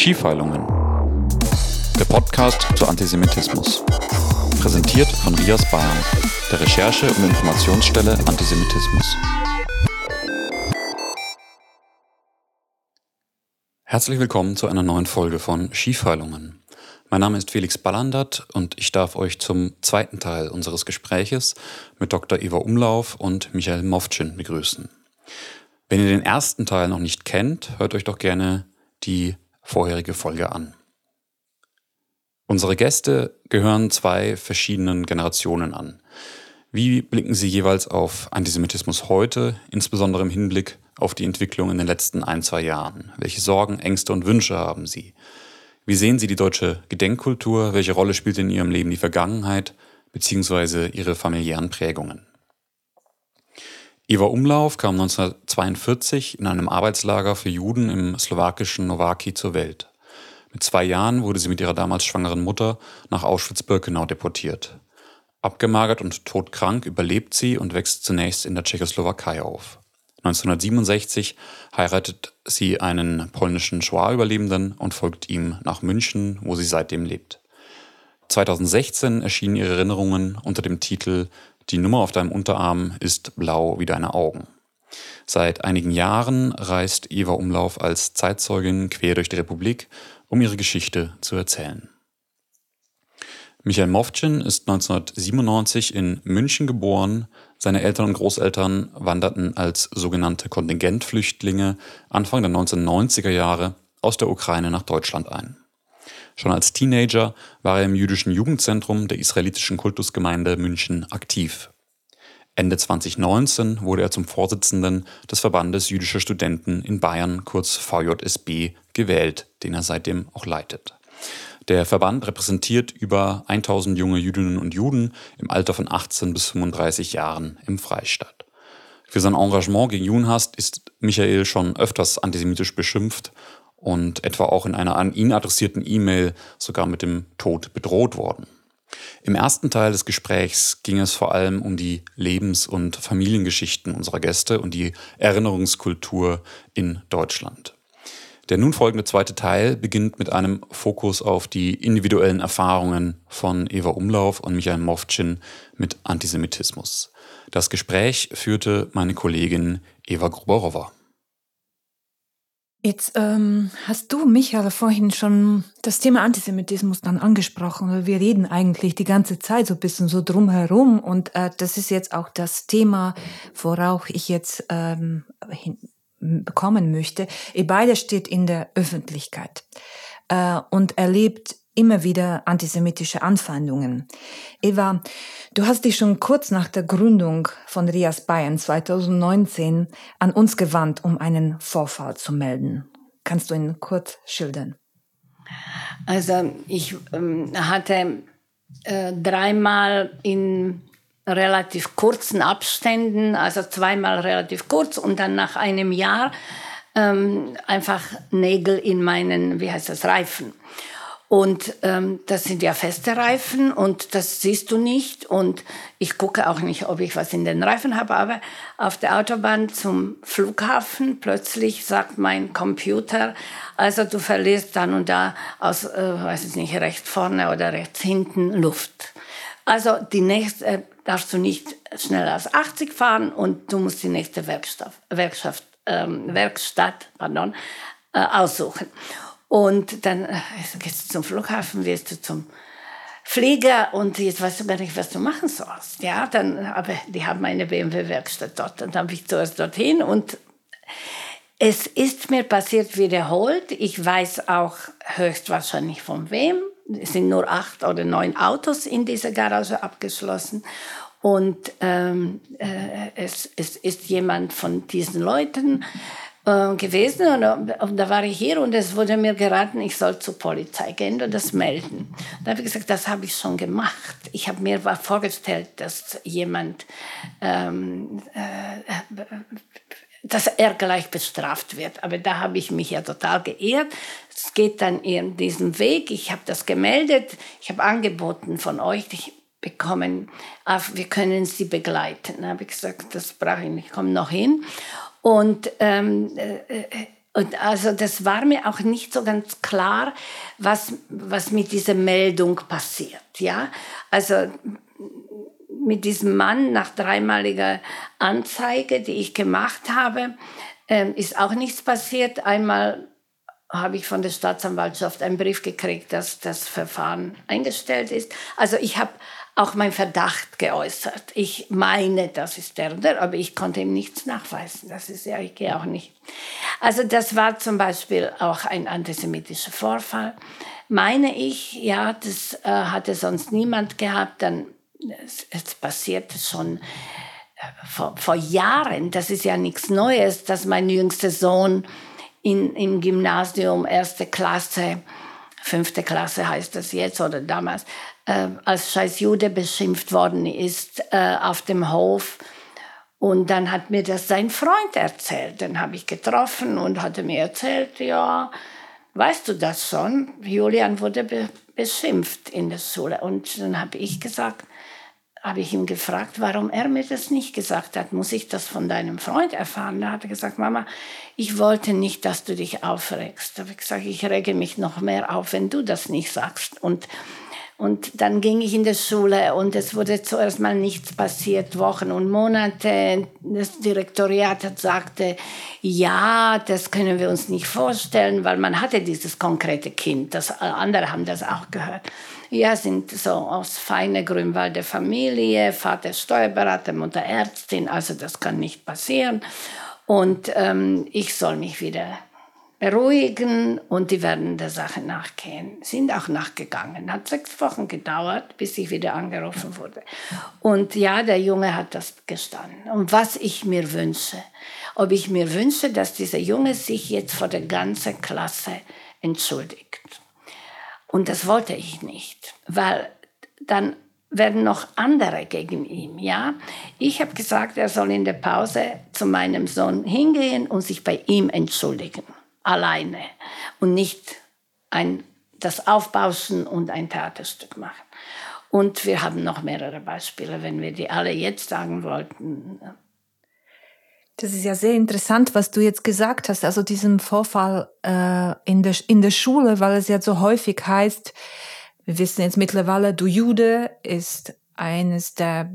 Skifeilungen. Der Podcast zu Antisemitismus. Präsentiert von Rias Bayern, der Recherche- und Informationsstelle Antisemitismus. Herzlich willkommen zu einer neuen Folge von Skifeilungen. Mein Name ist Felix Ballandert und ich darf euch zum zweiten Teil unseres Gespräches mit Dr. Eva Umlauf und Michael Mofcin begrüßen. Wenn ihr den ersten Teil noch nicht kennt, hört euch doch gerne die vorherige Folge an. Unsere Gäste gehören zwei verschiedenen Generationen an. Wie blicken sie jeweils auf Antisemitismus heute, insbesondere im Hinblick auf die Entwicklung in den letzten ein, zwei Jahren? Welche Sorgen, Ängste und Wünsche haben sie? Wie sehen sie die deutsche Gedenkkultur? Welche Rolle spielt in ihrem Leben die Vergangenheit bzw. ihre familiären Prägungen? Eva Umlauf kam 1942 in einem Arbeitslager für Juden im slowakischen Nowaki zur Welt. Mit zwei Jahren wurde sie mit ihrer damals schwangeren Mutter nach Auschwitz-Birkenau deportiert. Abgemagert und todkrank überlebt sie und wächst zunächst in der Tschechoslowakei auf. 1967 heiratet sie einen polnischen Shoah-Überlebenden und folgt ihm nach München, wo sie seitdem lebt. 2016 erschienen ihre Erinnerungen unter dem Titel die Nummer auf deinem Unterarm ist blau wie deine Augen. Seit einigen Jahren reist Eva Umlauf als Zeitzeugin quer durch die Republik, um ihre Geschichte zu erzählen. Michael Mofcin ist 1997 in München geboren. Seine Eltern und Großeltern wanderten als sogenannte Kontingentflüchtlinge Anfang der 1990er Jahre aus der Ukraine nach Deutschland ein. Schon als Teenager war er im jüdischen Jugendzentrum der israelitischen Kultusgemeinde München aktiv. Ende 2019 wurde er zum Vorsitzenden des Verbandes jüdischer Studenten in Bayern, kurz VJSB, gewählt, den er seitdem auch leitet. Der Verband repräsentiert über 1000 junge Jüdinnen und Juden im Alter von 18 bis 35 Jahren im Freistaat. Für sein Engagement gegen Judenhass ist Michael schon öfters antisemitisch beschimpft und etwa auch in einer an ihn adressierten E-Mail sogar mit dem Tod bedroht worden. Im ersten Teil des Gesprächs ging es vor allem um die Lebens- und Familiengeschichten unserer Gäste und die Erinnerungskultur in Deutschland. Der nun folgende zweite Teil beginnt mit einem Fokus auf die individuellen Erfahrungen von Eva Umlauf und Michael Mofcin mit Antisemitismus. Das Gespräch führte meine Kollegin Eva Gruberowa. Jetzt ähm, hast du, Michael, vorhin schon das Thema Antisemitismus dann angesprochen. Wir reden eigentlich die ganze Zeit so ein bisschen so drumherum und äh, das ist jetzt auch das Thema, worauf ich jetzt ähm, hin bekommen möchte. Ihr beide steht in der Öffentlichkeit äh, und erlebt immer wieder antisemitische Anfeindungen. Eva, du hast dich schon kurz nach der Gründung von Rias Bayern 2019 an uns gewandt, um einen Vorfall zu melden. Kannst du ihn kurz schildern? Also ich ähm, hatte äh, dreimal in relativ kurzen Abständen, also zweimal relativ kurz und dann nach einem Jahr ähm, einfach Nägel in meinen, wie heißt das, Reifen. Und ähm, das sind ja feste Reifen und das siehst du nicht. Und ich gucke auch nicht, ob ich was in den Reifen habe. Aber auf der Autobahn zum Flughafen plötzlich sagt mein Computer, also du verlierst dann und da aus, äh, weiß ich nicht, rechts vorne oder rechts hinten Luft. Also die nächste äh, darfst du nicht schneller als 80 fahren und du musst die nächste Werkstatt, Werkstatt, ähm, Werkstatt pardon, äh, aussuchen. Und dann äh, gehst du zum Flughafen, gehst du zum Flieger und jetzt weißt du gar nicht, was du machen sollst. Ja, dann, aber die haben eine BMW-Werkstatt dort. Und dann bin ich zuerst dorthin und es ist mir passiert wiederholt. Ich weiß auch höchstwahrscheinlich von wem. Es sind nur acht oder neun Autos in dieser Garage abgeschlossen. Und ähm, äh, es, es ist jemand von diesen Leuten äh, gewesen und, und, da war ich hier und es wurde mir geraten, ich soll zur Polizei gehen und das melden. Da habe ich gesagt, das habe ich schon gemacht. Ich habe mir vorgestellt, dass jemand, ähm, äh, dass er gleich bestraft wird. Aber da habe ich mich ja total geehrt. Es geht dann in diesem Weg. Ich habe das gemeldet. Ich habe angeboten von euch bekommen, wir können sie begleiten. Da habe ich gesagt, das brauche ich nicht, ich komme noch hin. Und ähm, äh, Und also das war mir auch nicht so ganz klar, was, was mit dieser Meldung passiert. Ja? Also mit diesem Mann nach dreimaliger Anzeige, die ich gemacht habe, ähm, ist auch nichts passiert. Einmal habe ich von der Staatsanwaltschaft einen Brief gekriegt, dass das Verfahren eingestellt ist. Also ich habe auch meinen Verdacht geäußert. Ich meine, das ist der und aber ich konnte ihm nichts nachweisen. Das ist ja, ich gehe auch nicht. Also das war zum Beispiel auch ein antisemitischer Vorfall. Meine ich, ja, das äh, hatte sonst niemand gehabt, dann es, es passierte schon äh, vor, vor Jahren, das ist ja nichts Neues, dass mein jüngster Sohn in, im Gymnasium erste Klasse, fünfte Klasse heißt das jetzt oder damals, äh, als scheiß Jude beschimpft worden ist äh, auf dem Hof. Und dann hat mir das sein Freund erzählt. Den habe ich getroffen und hatte mir erzählt, ja, weißt du das schon? Julian wurde be beschimpft in der Schule. Und dann habe ich gesagt, habe ich ihn gefragt, warum er mir das nicht gesagt hat. Muss ich das von deinem Freund erfahren? Da hat er gesagt, Mama, ich wollte nicht, dass du dich aufregst. Da habe ich gesagt, ich rege mich noch mehr auf, wenn du das nicht sagst. Und, und dann ging ich in die Schule und es wurde zuerst mal nichts passiert, Wochen und Monate. Das Direktoriat sagte, ja, das können wir uns nicht vorstellen, weil man hatte dieses konkrete Kind. Das, andere haben das auch gehört. Ja, sind so aus feiner Grünwalder Familie, Vater Steuerberater, Mutter Ärztin, also das kann nicht passieren. Und ähm, ich soll mich wieder beruhigen und die werden der Sache nachgehen. Sind auch nachgegangen. Hat sechs Wochen gedauert, bis ich wieder angerufen wurde. Und ja, der Junge hat das gestanden. Und was ich mir wünsche, ob ich mir wünsche, dass dieser Junge sich jetzt vor der ganzen Klasse entschuldigt. Und das wollte ich nicht, weil dann werden noch andere gegen ihn, ja. Ich habe gesagt, er soll in der Pause zu meinem Sohn hingehen und sich bei ihm entschuldigen, alleine und nicht ein, das aufbauschen und ein Theaterstück machen. Und wir haben noch mehrere Beispiele, wenn wir die alle jetzt sagen wollten, das ist ja sehr interessant, was du jetzt gesagt hast, also diesem Vorfall äh, in, der, in der Schule, weil es ja so häufig heißt, wir wissen jetzt mittlerweile, du Jude ist eines der,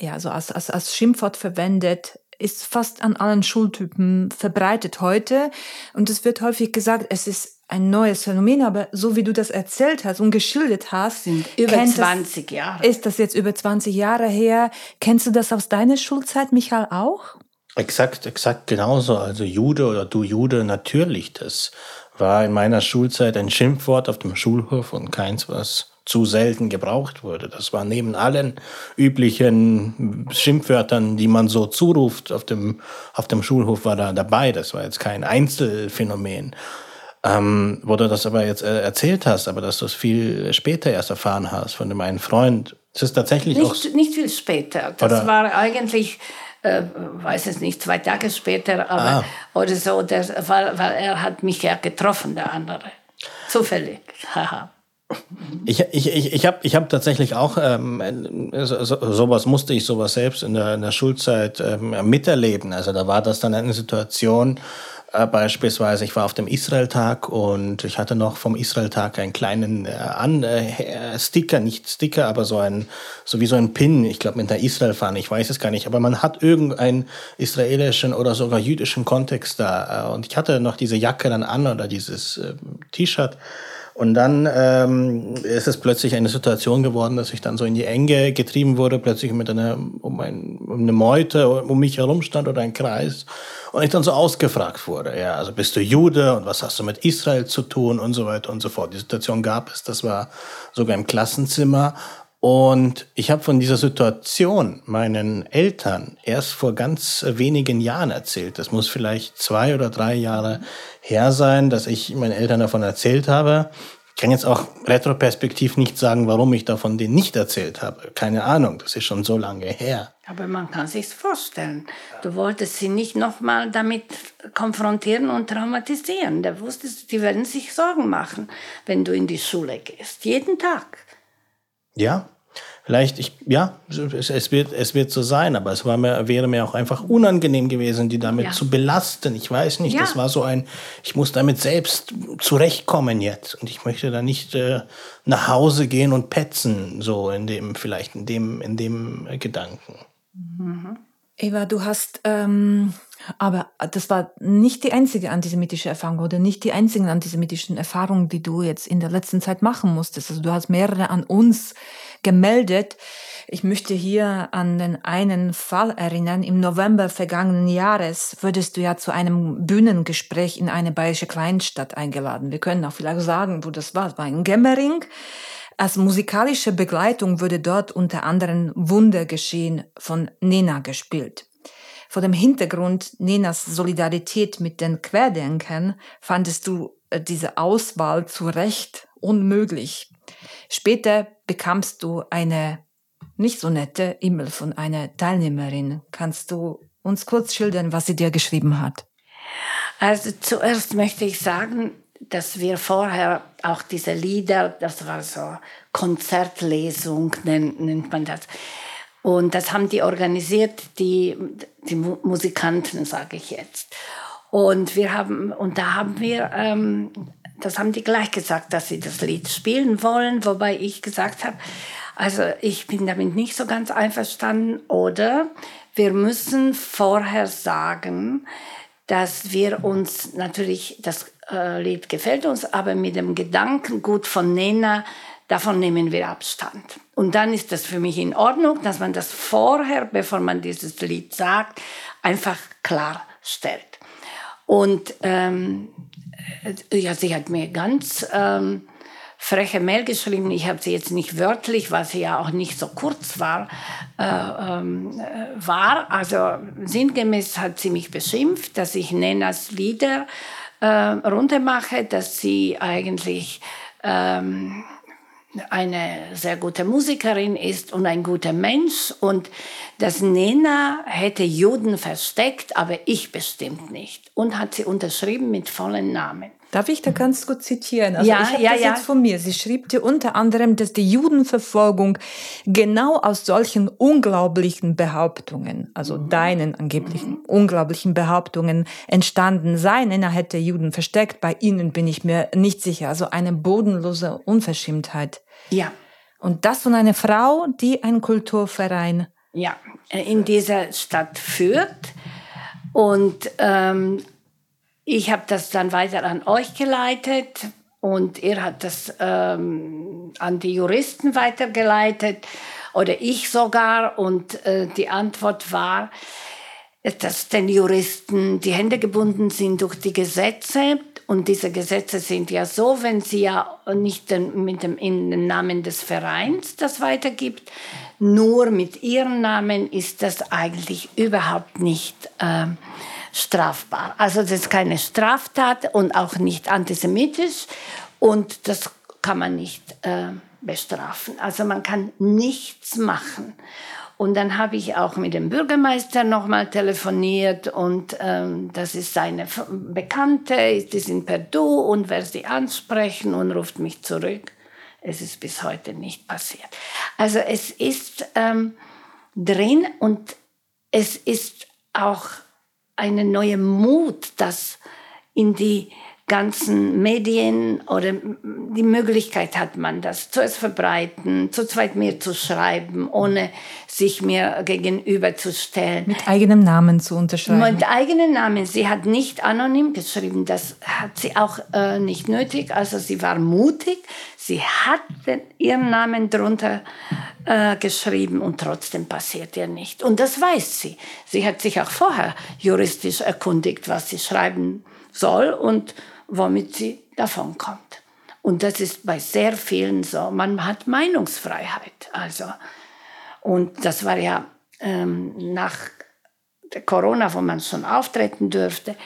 ja, so als, als, als Schimpfwort verwendet, ist fast an allen Schultypen verbreitet heute. Und es wird häufig gesagt, es ist ein neues Phänomen, aber so wie du das erzählt hast und geschildert hast, sind über 20 Jahre. Ist das jetzt über 20 Jahre her? Kennst du das aus deiner Schulzeit, Michael, auch? Exakt, exakt genauso. Also Jude oder du Jude, natürlich. Das war in meiner Schulzeit ein Schimpfwort auf dem Schulhof und keins, was zu selten gebraucht wurde. Das war neben allen üblichen Schimpfwörtern, die man so zuruft auf dem, auf dem Schulhof, war da dabei. Das war jetzt kein Einzelfenomen. Ähm, wo du das aber jetzt äh, erzählt hast, aber dass du es viel später erst erfahren hast von dem einen Freund. Es ist tatsächlich nicht, auch. Nicht viel später. Das oder? war eigentlich äh, weiß es nicht, zwei Tage später aber, ah. oder so, der, weil, weil er hat mich ja getroffen, der andere. Zufällig. Haha. Ich, ich, ich, ich habe ich hab tatsächlich auch, ähm, so, sowas musste ich sowas selbst in der, in der Schulzeit ähm, miterleben. Also da war das dann eine Situation, äh, beispielsweise, ich war auf dem Israel-Tag und ich hatte noch vom Israel-Tag einen kleinen äh, An äh, Sticker, nicht Sticker, aber so ein, so wie so ein Pin, ich glaube mit der Israel-Fahne, ich weiß es gar nicht, aber man hat irgendeinen israelischen oder sogar jüdischen Kontext da. Äh, und ich hatte noch diese Jacke dann an oder dieses äh, T-Shirt. Und dann ähm, ist es plötzlich eine Situation geworden, dass ich dann so in die Enge getrieben wurde, plötzlich mit einer, um, ein, um eine Meute um mich herum stand oder ein Kreis. Und ich dann so ausgefragt wurde, ja, also bist du Jude und was hast du mit Israel zu tun und so weiter und so fort. Die Situation gab es, das war sogar im Klassenzimmer. Und ich habe von dieser Situation meinen Eltern erst vor ganz wenigen Jahren erzählt. Das muss vielleicht zwei oder drei Jahre her sein, dass ich meinen Eltern davon erzählt habe. Ich kann jetzt auch retroperspektiv nicht sagen, warum ich davon denen nicht erzählt habe. Keine Ahnung, das ist schon so lange her. Aber man kann sich's vorstellen. Du wolltest sie nicht nochmal damit konfrontieren und traumatisieren. Da wusstest du, die werden sich Sorgen machen, wenn du in die Schule gehst. Jeden Tag. Ja, Vielleicht, ich, ja, es, es, wird, es wird so sein, aber es war mir, wäre mir auch einfach unangenehm gewesen, die damit ja. zu belasten. Ich weiß nicht, ja. das war so ein, ich muss damit selbst zurechtkommen jetzt. Und ich möchte da nicht äh, nach Hause gehen und petzen, so in dem, vielleicht in dem, in dem Gedanken. Mhm. Eva, du hast, ähm, aber das war nicht die einzige antisemitische Erfahrung oder nicht die einzigen antisemitischen Erfahrungen, die du jetzt in der letzten Zeit machen musstest. Also du hast mehrere an uns gemeldet. Ich möchte hier an den einen Fall erinnern. Im November vergangenen Jahres wurdest du ja zu einem Bühnengespräch in eine bayerische Kleinstadt eingeladen. Wir können auch vielleicht sagen, wo das war. Es war in Gemmering. Als musikalische Begleitung wurde dort unter anderem Wunder geschehen von Nena gespielt. Vor dem Hintergrund Nenas Solidarität mit den Querdenkern fandest du äh, diese Auswahl zu Recht unmöglich. Später bekamst du eine nicht so nette E-Mail von einer Teilnehmerin. Kannst du uns kurz schildern, was sie dir geschrieben hat? Also zuerst möchte ich sagen, dass wir vorher auch diese Lieder, das war so Konzertlesung, nennt, nennt man das. Und das haben die organisiert, die, die Musikanten, sage ich jetzt. Und wir haben, und da haben wir ähm, das haben die gleich gesagt, dass sie das Lied spielen wollen, wobei ich gesagt habe, also ich bin damit nicht so ganz einverstanden. Oder wir müssen vorher sagen, dass wir uns natürlich, das äh, Lied gefällt uns, aber mit dem Gedankengut von Nena, davon nehmen wir Abstand. Und dann ist das für mich in Ordnung, dass man das vorher, bevor man dieses Lied sagt, einfach klarstellt. Und ähm, äh, ja, sie hat mir ganz ähm, freche Mail geschrieben. Ich habe sie jetzt nicht wörtlich, sie ja auch nicht so kurz war, äh, ähm, äh, war. Also sinngemäß hat sie mich beschimpft, dass ich Nenas Lieder äh, runtermache, dass sie eigentlich ähm, eine sehr gute Musikerin ist und ein guter Mensch und dass Nena hätte Juden versteckt, aber ich bestimmt nicht. Und hat sie unterschrieben mit vollen Namen. Darf ich da ganz gut zitieren? Also ja, ich habe ja, das ja. jetzt von mir. Sie schrieb dir unter anderem, dass die Judenverfolgung genau aus solchen unglaublichen Behauptungen, also mhm. deinen angeblichen mhm. unglaublichen Behauptungen entstanden sei. Nena hätte Juden versteckt. Bei ihnen bin ich mir nicht sicher. Also eine bodenlose Unverschämtheit. Ja. Und das von einer Frau, die einen Kulturverein ja, in dieser Stadt führt. Und ähm, ich habe das dann weiter an euch geleitet und er hat das ähm, an die Juristen weitergeleitet oder ich sogar. Und äh, die Antwort war, dass den Juristen die Hände gebunden sind durch die Gesetze und diese Gesetze sind ja so, wenn sie ja nicht mit dem in den Namen des Vereins das weitergibt, nur mit ihrem Namen ist das eigentlich überhaupt nicht äh, strafbar. Also das ist keine Straftat und auch nicht antisemitisch und das kann man nicht äh, bestrafen. Also man kann nichts machen. Und dann habe ich auch mit dem Bürgermeister nochmal telefoniert und ähm, das ist seine Bekannte, die sind per Du und wer sie ansprechen und ruft mich zurück. Es ist bis heute nicht passiert. Also es ist ähm, drin und es ist auch eine neue Mut, das in die ganzen Medien oder die Möglichkeit hat man das zuerst verbreiten, zu zweit mehr zu schreiben, ohne sich mir gegenüberzustellen. Mit eigenem Namen zu unterschreiben. Mit eigenem Namen. Sie hat nicht anonym geschrieben, das hat sie auch äh, nicht nötig. Also sie war mutig, sie hat den, ihren Namen drunter äh, geschrieben und trotzdem passiert ihr nicht. Und das weiß sie. Sie hat sich auch vorher juristisch erkundigt, was sie schreiben soll und womit sie davonkommt. Und das ist bei sehr vielen so. Man hat Meinungsfreiheit. Also. Und das war ja ähm, nach Corona, wo man schon auftreten durfte.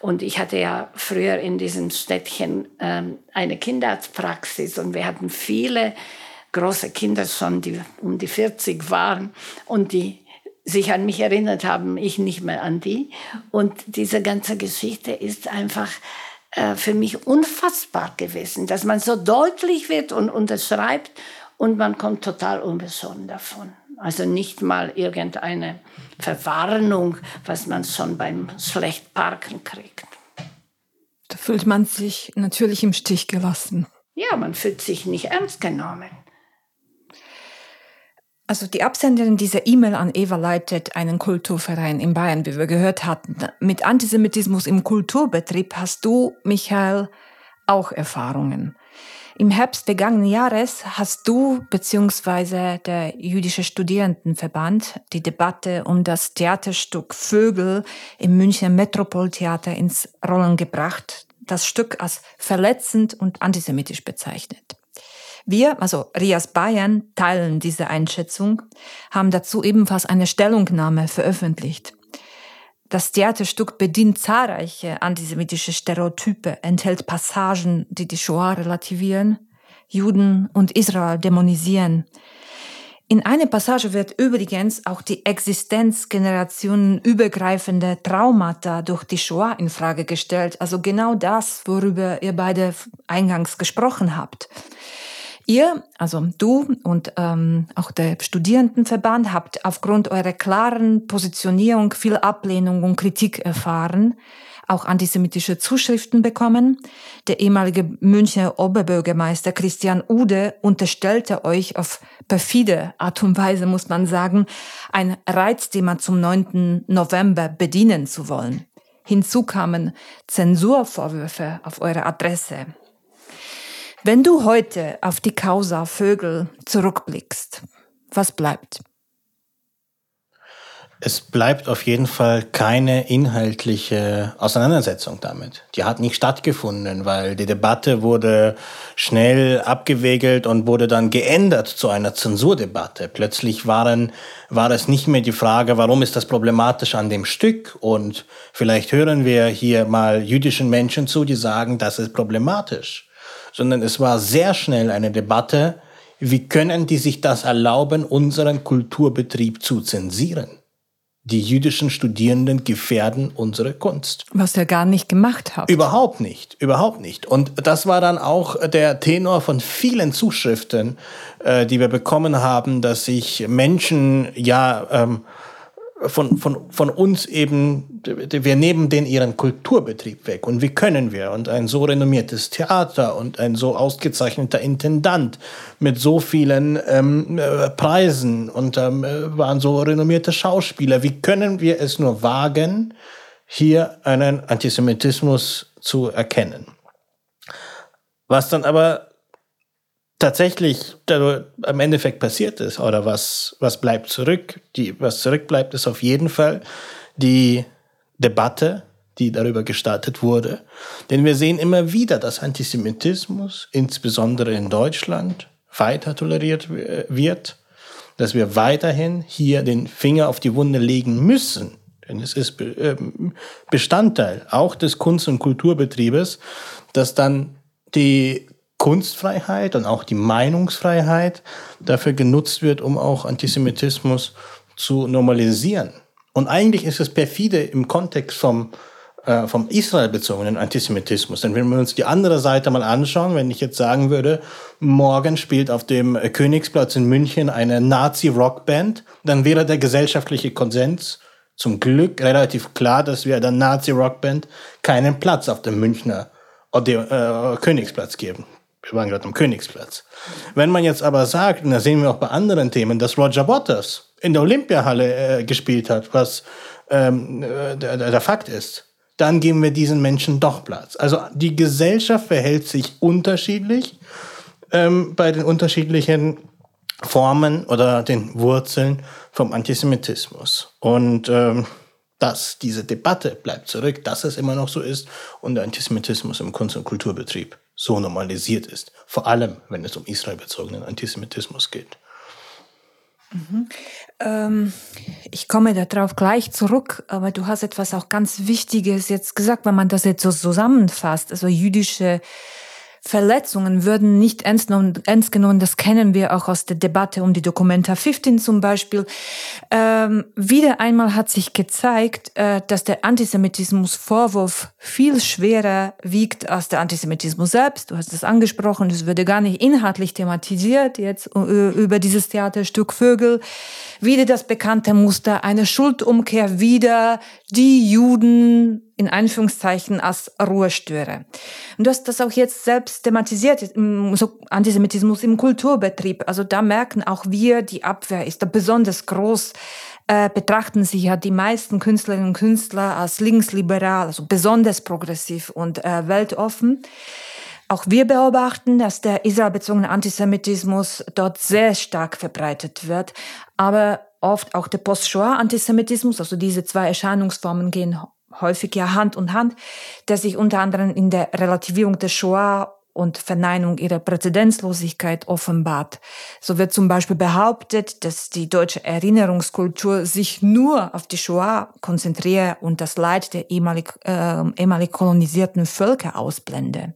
Und ich hatte ja früher in diesem Städtchen ähm, eine Kinderarztpraxis und wir hatten viele große Kinder schon, die um die 40 waren und die sich an mich erinnert haben, ich nicht mehr an die. Und diese ganze Geschichte ist einfach äh, für mich unfassbar gewesen, dass man so deutlich wird und unterschreibt und man kommt total unbesonnen davon. Also nicht mal irgendeine Verwarnung, was man schon beim Schlechtparken kriegt. Da fühlt man sich natürlich im Stich gelassen. Ja, man fühlt sich nicht ernst genommen. Also die Absenderin dieser E-Mail an Eva leitet einen Kulturverein in Bayern, wie wir gehört hatten. Mit Antisemitismus im Kulturbetrieb hast du, Michael, auch Erfahrungen. Im Herbst vergangenen Jahres hast du bzw. der Jüdische Studierendenverband die Debatte um das Theaterstück Vögel im Münchner Metropoltheater ins Rollen gebracht, das Stück als verletzend und antisemitisch bezeichnet. Wir, also Rias Bayern, teilen diese Einschätzung, haben dazu ebenfalls eine Stellungnahme veröffentlicht. Das Theaterstück bedient zahlreiche antisemitische Stereotype, enthält Passagen, die die Shoah relativieren, Juden und Israel dämonisieren. In einer Passage wird übrigens auch die Existenz generationenübergreifender Traumata durch die Shoah in Frage gestellt. Also genau das, worüber ihr beide eingangs gesprochen habt. Ihr, also du und ähm, auch der Studierendenverband, habt aufgrund eurer klaren Positionierung viel Ablehnung und Kritik erfahren, auch antisemitische Zuschriften bekommen. Der ehemalige Münchner Oberbürgermeister Christian Ude unterstellte euch auf perfide Art und Weise, muss man sagen, ein Reizthema zum 9. November bedienen zu wollen. Hinzu kamen Zensurvorwürfe auf eure Adresse. Wenn du heute auf die Causa Vögel zurückblickst, was bleibt? Es bleibt auf jeden Fall keine inhaltliche Auseinandersetzung damit. Die hat nicht stattgefunden, weil die Debatte wurde schnell abgewegelt und wurde dann geändert zu einer Zensurdebatte. Plötzlich waren, war es nicht mehr die Frage, warum ist das problematisch an dem Stück? Und vielleicht hören wir hier mal jüdischen Menschen zu, die sagen, das ist problematisch sondern es war sehr schnell eine Debatte, wie können die sich das erlauben, unseren Kulturbetrieb zu zensieren? Die jüdischen Studierenden gefährden unsere Kunst. Was ihr gar nicht gemacht habt. Überhaupt nicht, überhaupt nicht. Und das war dann auch der Tenor von vielen Zuschriften, äh, die wir bekommen haben, dass sich Menschen ja ähm, von, von, von uns eben, wir nehmen den ihren Kulturbetrieb weg. Und wie können wir? Und ein so renommiertes Theater und ein so ausgezeichneter Intendant mit so vielen ähm, äh, Preisen und ähm, waren so renommierte Schauspieler. Wie können wir es nur wagen, hier einen Antisemitismus zu erkennen? Was dann aber tatsächlich am Endeffekt passiert ist oder was, was bleibt zurück. Die, was zurückbleibt, ist auf jeden Fall die Debatte, die darüber gestartet wurde. Denn wir sehen immer wieder, dass Antisemitismus, insbesondere in Deutschland, weiter toleriert wird, dass wir weiterhin hier den Finger auf die Wunde legen müssen. Denn es ist ähm, Bestandteil auch des Kunst- und Kulturbetriebes, dass dann die Kunstfreiheit und auch die Meinungsfreiheit dafür genutzt wird, um auch Antisemitismus zu normalisieren. Und eigentlich ist es perfide im Kontext vom, äh, vom Israel-bezogenen Antisemitismus. Denn wenn wir uns die andere Seite mal anschauen, wenn ich jetzt sagen würde, morgen spielt auf dem Königsplatz in München eine Nazi-Rockband, dann wäre der gesellschaftliche Konsens zum Glück relativ klar, dass wir der Nazi-Rockband keinen Platz auf dem Münchner äh, Königsplatz geben wir waren gerade am Königsplatz. Wenn man jetzt aber sagt, und das sehen wir auch bei anderen Themen, dass Roger Waters in der Olympiahalle äh, gespielt hat, was ähm, äh, der, der Fakt ist, dann geben wir diesen Menschen doch Platz. Also die Gesellschaft verhält sich unterschiedlich ähm, bei den unterschiedlichen Formen oder den Wurzeln vom Antisemitismus. Und ähm, dass diese Debatte bleibt zurück, dass es immer noch so ist und der Antisemitismus im Kunst- und Kulturbetrieb so normalisiert ist. Vor allem, wenn es um israelbezogenen Antisemitismus geht. Mhm. Ähm, ich komme darauf gleich zurück, aber du hast etwas auch ganz Wichtiges jetzt gesagt, wenn man das jetzt so zusammenfasst. Also jüdische Verletzungen würden nicht ernst genommen. Das kennen wir auch aus der Debatte um die Documenta 15 zum Beispiel. Ähm, wieder einmal hat sich gezeigt, äh, dass der Antisemitismusvorwurf viel schwerer wiegt als der Antisemitismus selbst. Du hast es angesprochen, es würde gar nicht inhaltlich thematisiert jetzt äh, über dieses Theaterstück Vögel. Wieder das bekannte Muster, eine Schuldumkehr, wieder die Juden in Anführungszeichen als Ruhestörer. Und du hast das auch jetzt selbst thematisiert, so Antisemitismus im Kulturbetrieb. Also da merken auch wir, die Abwehr ist da besonders groß. Äh, betrachten sich ja die meisten Künstlerinnen und Künstler als linksliberal, also besonders progressiv und äh, weltoffen. Auch wir beobachten, dass der israelbezogene Antisemitismus dort sehr stark verbreitet wird, aber oft auch der Post-Shoah-Antisemitismus, also diese zwei Erscheinungsformen gehen häufig ja Hand in Hand, der sich unter anderem in der Relativierung der Shoah und Verneinung ihrer Präzedenzlosigkeit offenbart. So wird zum Beispiel behauptet, dass die deutsche Erinnerungskultur sich nur auf die Shoah konzentriere und das Leid der ehemalig, äh, ehemalig kolonisierten Völker ausblende.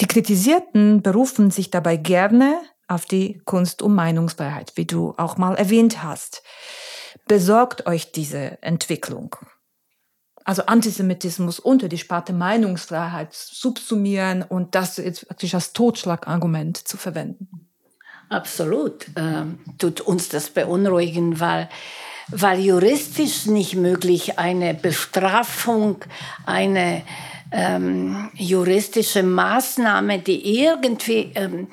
Die Kritisierten berufen sich dabei gerne auf die Kunst- und Meinungsfreiheit, wie du auch mal erwähnt hast. Besorgt euch diese Entwicklung also Antisemitismus unter die Sparte Meinungsfreiheit subsumieren und das jetzt praktisch als Totschlagargument zu verwenden. Absolut. Ähm, tut uns das beunruhigen, weil, weil juristisch nicht möglich eine Bestrafung, eine ähm, juristische Maßnahme, die irgendwie ähm,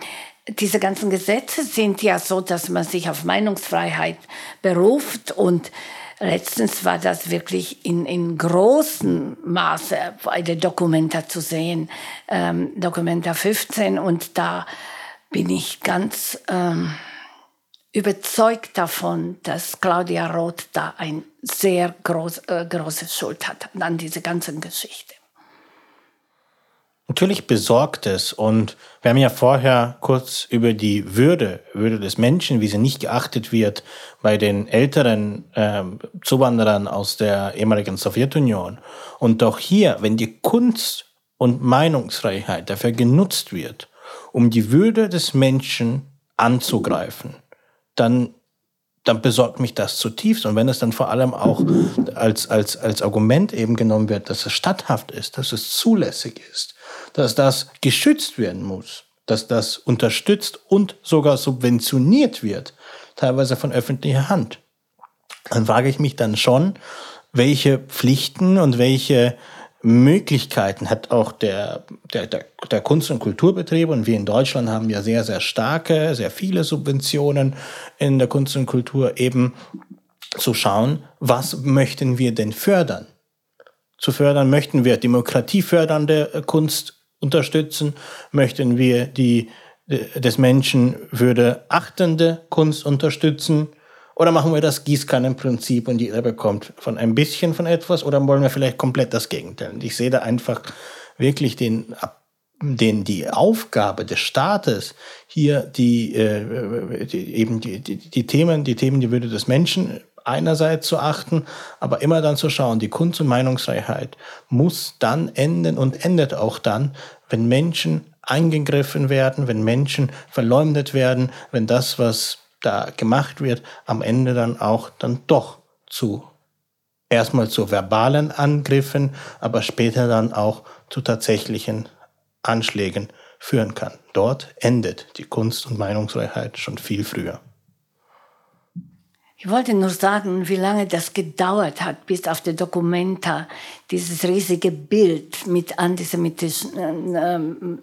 diese ganzen Gesetze sind ja so, dass man sich auf Meinungsfreiheit beruft und Letztens war das wirklich in, in großem Maße bei der Dokumenta zu sehen, ähm, Dokumenta 15. Und da bin ich ganz ähm, überzeugt davon, dass Claudia Roth da ein sehr groß, äh, große Schuld hat an dieser ganzen Geschichte. Natürlich besorgt es und wir haben ja vorher kurz über die Würde, Würde des Menschen, wie sie nicht geachtet wird bei den älteren äh, Zuwanderern aus der ehemaligen Sowjetunion. Und doch hier, wenn die Kunst und Meinungsfreiheit dafür genutzt wird, um die Würde des Menschen anzugreifen, dann dann besorgt mich das zutiefst. Und wenn es dann vor allem auch als, als, als Argument eben genommen wird, dass es statthaft ist, dass es zulässig ist, dass das geschützt werden muss, dass das unterstützt und sogar subventioniert wird, teilweise von öffentlicher Hand. Dann frage ich mich dann schon, welche Pflichten und welche Möglichkeiten hat auch der, der, der, Kunst- und Kulturbetrieb. Und wir in Deutschland haben ja sehr, sehr starke, sehr viele Subventionen in der Kunst und Kultur, eben zu schauen, was möchten wir denn fördern? Zu fördern möchten wir demokratiefördernde Kunst unterstützen? Möchten wir die des Menschen würde achtende Kunst unterstützen? Oder machen wir das Gießkannenprinzip und jeder bekommt von ein bisschen von etwas? Oder wollen wir vielleicht komplett das Gegenteil? Und ich sehe da einfach wirklich den, den, die Aufgabe des Staates, hier die, äh, die eben die, die, die Themen, die Themen, die Würde des Menschen einerseits zu achten, aber immer dann zu schauen, die Kunst- und Meinungsfreiheit muss dann enden und endet auch dann, wenn Menschen eingegriffen werden, wenn Menschen verleumdet werden, wenn das, was da gemacht wird, am Ende dann auch dann doch zu erstmal zu verbalen Angriffen, aber später dann auch zu tatsächlichen Anschlägen führen kann. Dort endet die Kunst- und Meinungsfreiheit schon viel früher. Ich wollte nur sagen, wie lange das gedauert hat, bis auf der Dokumenta dieses riesige Bild mit antisemitischen, äh, äh,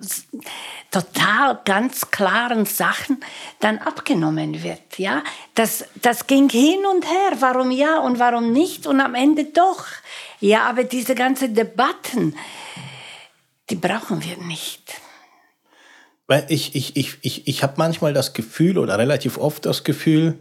total ganz klaren Sachen dann abgenommen wird. Ja, das, das ging hin und her. Warum ja und warum nicht? Und am Ende doch. Ja, aber diese ganzen Debatten, die brauchen wir nicht. Weil ich, ich, ich, ich, ich habe manchmal das Gefühl oder relativ oft das Gefühl,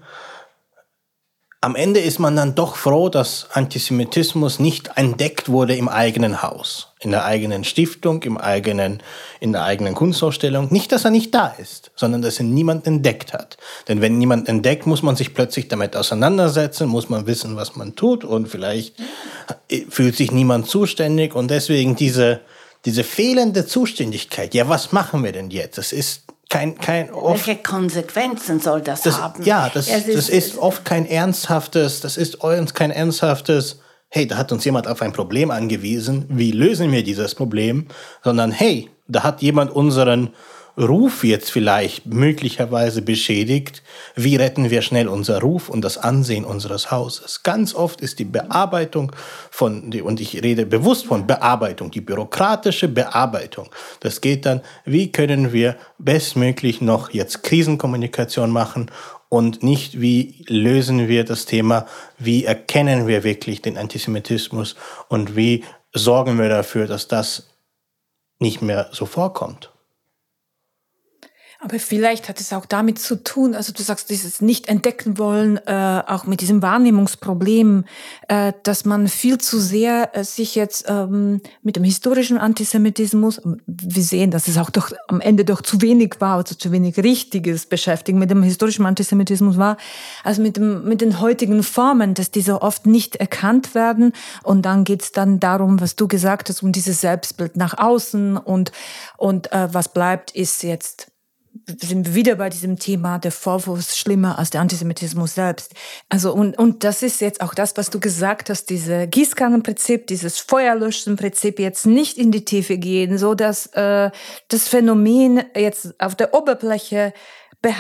am Ende ist man dann doch froh, dass Antisemitismus nicht entdeckt wurde im eigenen Haus, in der eigenen Stiftung, im eigenen, in der eigenen Kunstausstellung. Nicht, dass er nicht da ist, sondern dass ihn niemand entdeckt hat. Denn wenn niemand entdeckt, muss man sich plötzlich damit auseinandersetzen, muss man wissen, was man tut und vielleicht fühlt sich niemand zuständig und deswegen diese, diese fehlende Zuständigkeit, ja, was machen wir denn jetzt? Das ist kein, kein oft, Welche Konsequenzen soll das, das haben? Ja, das, ist, das ist oft kein ernsthaftes, das ist uns kein ernsthaftes, hey, da hat uns jemand auf ein Problem angewiesen, wie lösen wir dieses Problem, sondern hey, da hat jemand unseren Ruf jetzt vielleicht möglicherweise beschädigt, wie retten wir schnell unser Ruf und das Ansehen unseres Hauses? Ganz oft ist die Bearbeitung von, und ich rede bewusst von Bearbeitung, die bürokratische Bearbeitung. Das geht dann, wie können wir bestmöglich noch jetzt Krisenkommunikation machen und nicht, wie lösen wir das Thema, wie erkennen wir wirklich den Antisemitismus und wie sorgen wir dafür, dass das nicht mehr so vorkommt. Aber vielleicht hat es auch damit zu tun, also du sagst, dieses nicht entdecken wollen, äh, auch mit diesem Wahrnehmungsproblem, äh, dass man viel zu sehr äh, sich jetzt ähm, mit dem historischen Antisemitismus, wir sehen, dass es auch doch am Ende doch zu wenig war, also zu wenig Richtiges beschäftigen mit dem historischen Antisemitismus war, also mit, dem, mit den heutigen Formen, dass diese oft nicht erkannt werden. Und dann geht's dann darum, was du gesagt hast, um dieses Selbstbild nach außen und, und äh, was bleibt, ist jetzt sind wir wieder bei diesem Thema, der Vorwurf ist schlimmer als der Antisemitismus selbst. Also, und, und das ist jetzt auch das, was du gesagt hast, diese Gießkannenprinzip, dieses Feuerlöschenprinzip jetzt nicht in die Tiefe gehen, so dass äh, das Phänomen jetzt auf der Oberfläche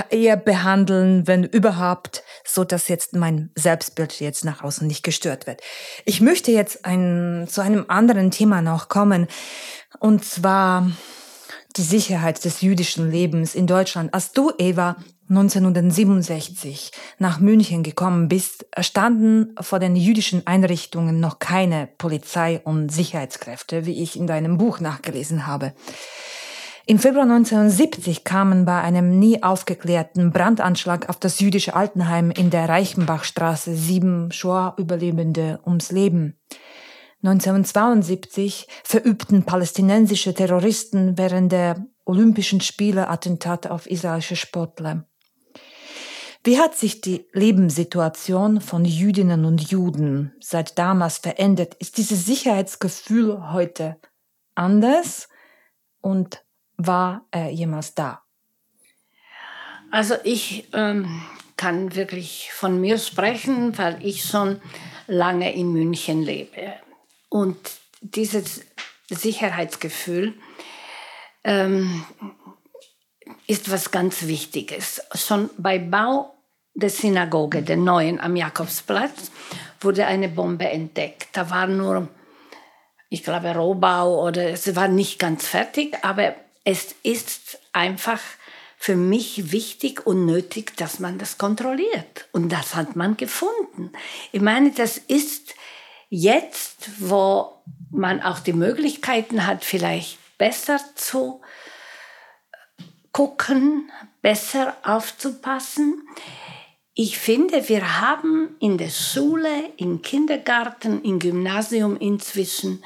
eher behandeln, wenn überhaupt, so dass jetzt mein Selbstbild jetzt nach außen nicht gestört wird. Ich möchte jetzt ein, zu einem anderen Thema noch kommen, und zwar die Sicherheit des jüdischen Lebens in Deutschland. Als du, Eva, 1967 nach München gekommen bist, standen vor den jüdischen Einrichtungen noch keine Polizei und Sicherheitskräfte, wie ich in deinem Buch nachgelesen habe. Im Februar 1970 kamen bei einem nie aufgeklärten Brandanschlag auf das jüdische Altenheim in der Reichenbachstraße sieben Shoah-Überlebende ums Leben. 1972 verübten palästinensische Terroristen während der Olympischen Spiele Attentate auf israelische Sportler. Wie hat sich die Lebenssituation von Jüdinnen und Juden seit damals verändert? Ist dieses Sicherheitsgefühl heute anders und war er jemals da? Also ich ähm, kann wirklich von mir sprechen, weil ich schon lange in München lebe. Und dieses Sicherheitsgefühl ähm, ist was ganz Wichtiges. Schon bei Bau der Synagoge, der neuen am Jakobsplatz, wurde eine Bombe entdeckt. Da war nur, ich glaube, Rohbau oder es war nicht ganz fertig, aber es ist einfach für mich wichtig und nötig, dass man das kontrolliert. Und das hat man gefunden. Ich meine, das ist Jetzt, wo man auch die Möglichkeiten hat, vielleicht besser zu gucken, besser aufzupassen. Ich finde, wir haben in der Schule, im Kindergarten, im Gymnasium inzwischen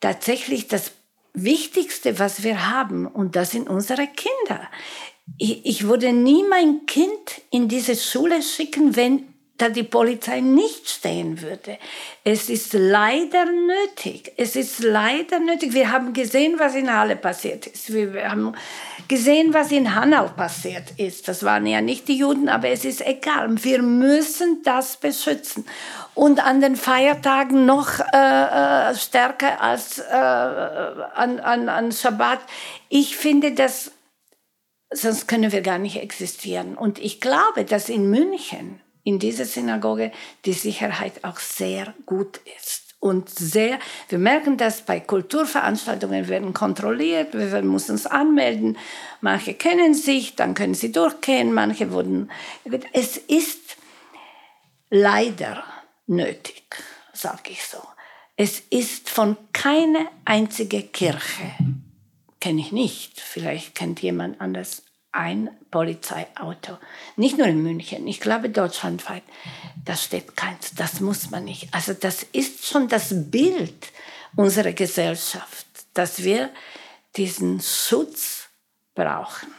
tatsächlich das Wichtigste, was wir haben, und das sind unsere Kinder. Ich, würde nie mein Kind in diese Schule schicken, wenn da die Polizei nicht stehen würde. Es ist leider nötig. Es ist leider nötig. Wir haben gesehen, was in Halle passiert ist. Wir haben gesehen, was in Hanau passiert ist. Das waren ja nicht die Juden, aber es ist egal. Wir müssen das beschützen. Und an den Feiertagen noch äh, äh stärker als äh, an, an, an Schabbat. Ich finde, dass sonst können wir gar nicht existieren. Und ich glaube, dass in München in dieser Synagoge die Sicherheit auch sehr gut ist. Und sehr, wir merken das bei Kulturveranstaltungen werden kontrolliert, wir müssen uns anmelden. Manche kennen sich, dann können sie durchgehen, manche wurden. Es ist leider nötig, sage ich so. Es ist von keiner einzigen Kirche, kenne ich nicht, vielleicht kennt jemand anders ein Polizeiauto. Nicht nur in München, ich glaube deutschlandweit. Da steht keins, das muss man nicht. Also das ist schon das Bild unserer Gesellschaft, dass wir diesen Schutz brauchen.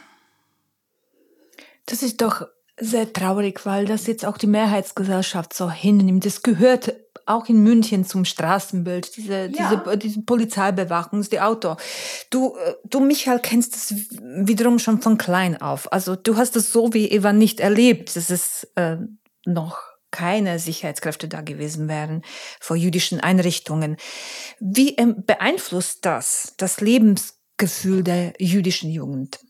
Das ist doch sehr traurig, weil das jetzt auch die Mehrheitsgesellschaft so hinnimmt. Das gehört auch in München zum Straßenbild, diese, ja. diese, diese Polizeibewachung, die Auto. Du, äh, du, Michael, kennst das wiederum schon von klein auf. Also du hast es so wie Eva nicht erlebt. dass es äh, noch keine Sicherheitskräfte da gewesen wären vor jüdischen Einrichtungen. Wie ähm, beeinflusst das das Lebensgefühl der jüdischen Jugend?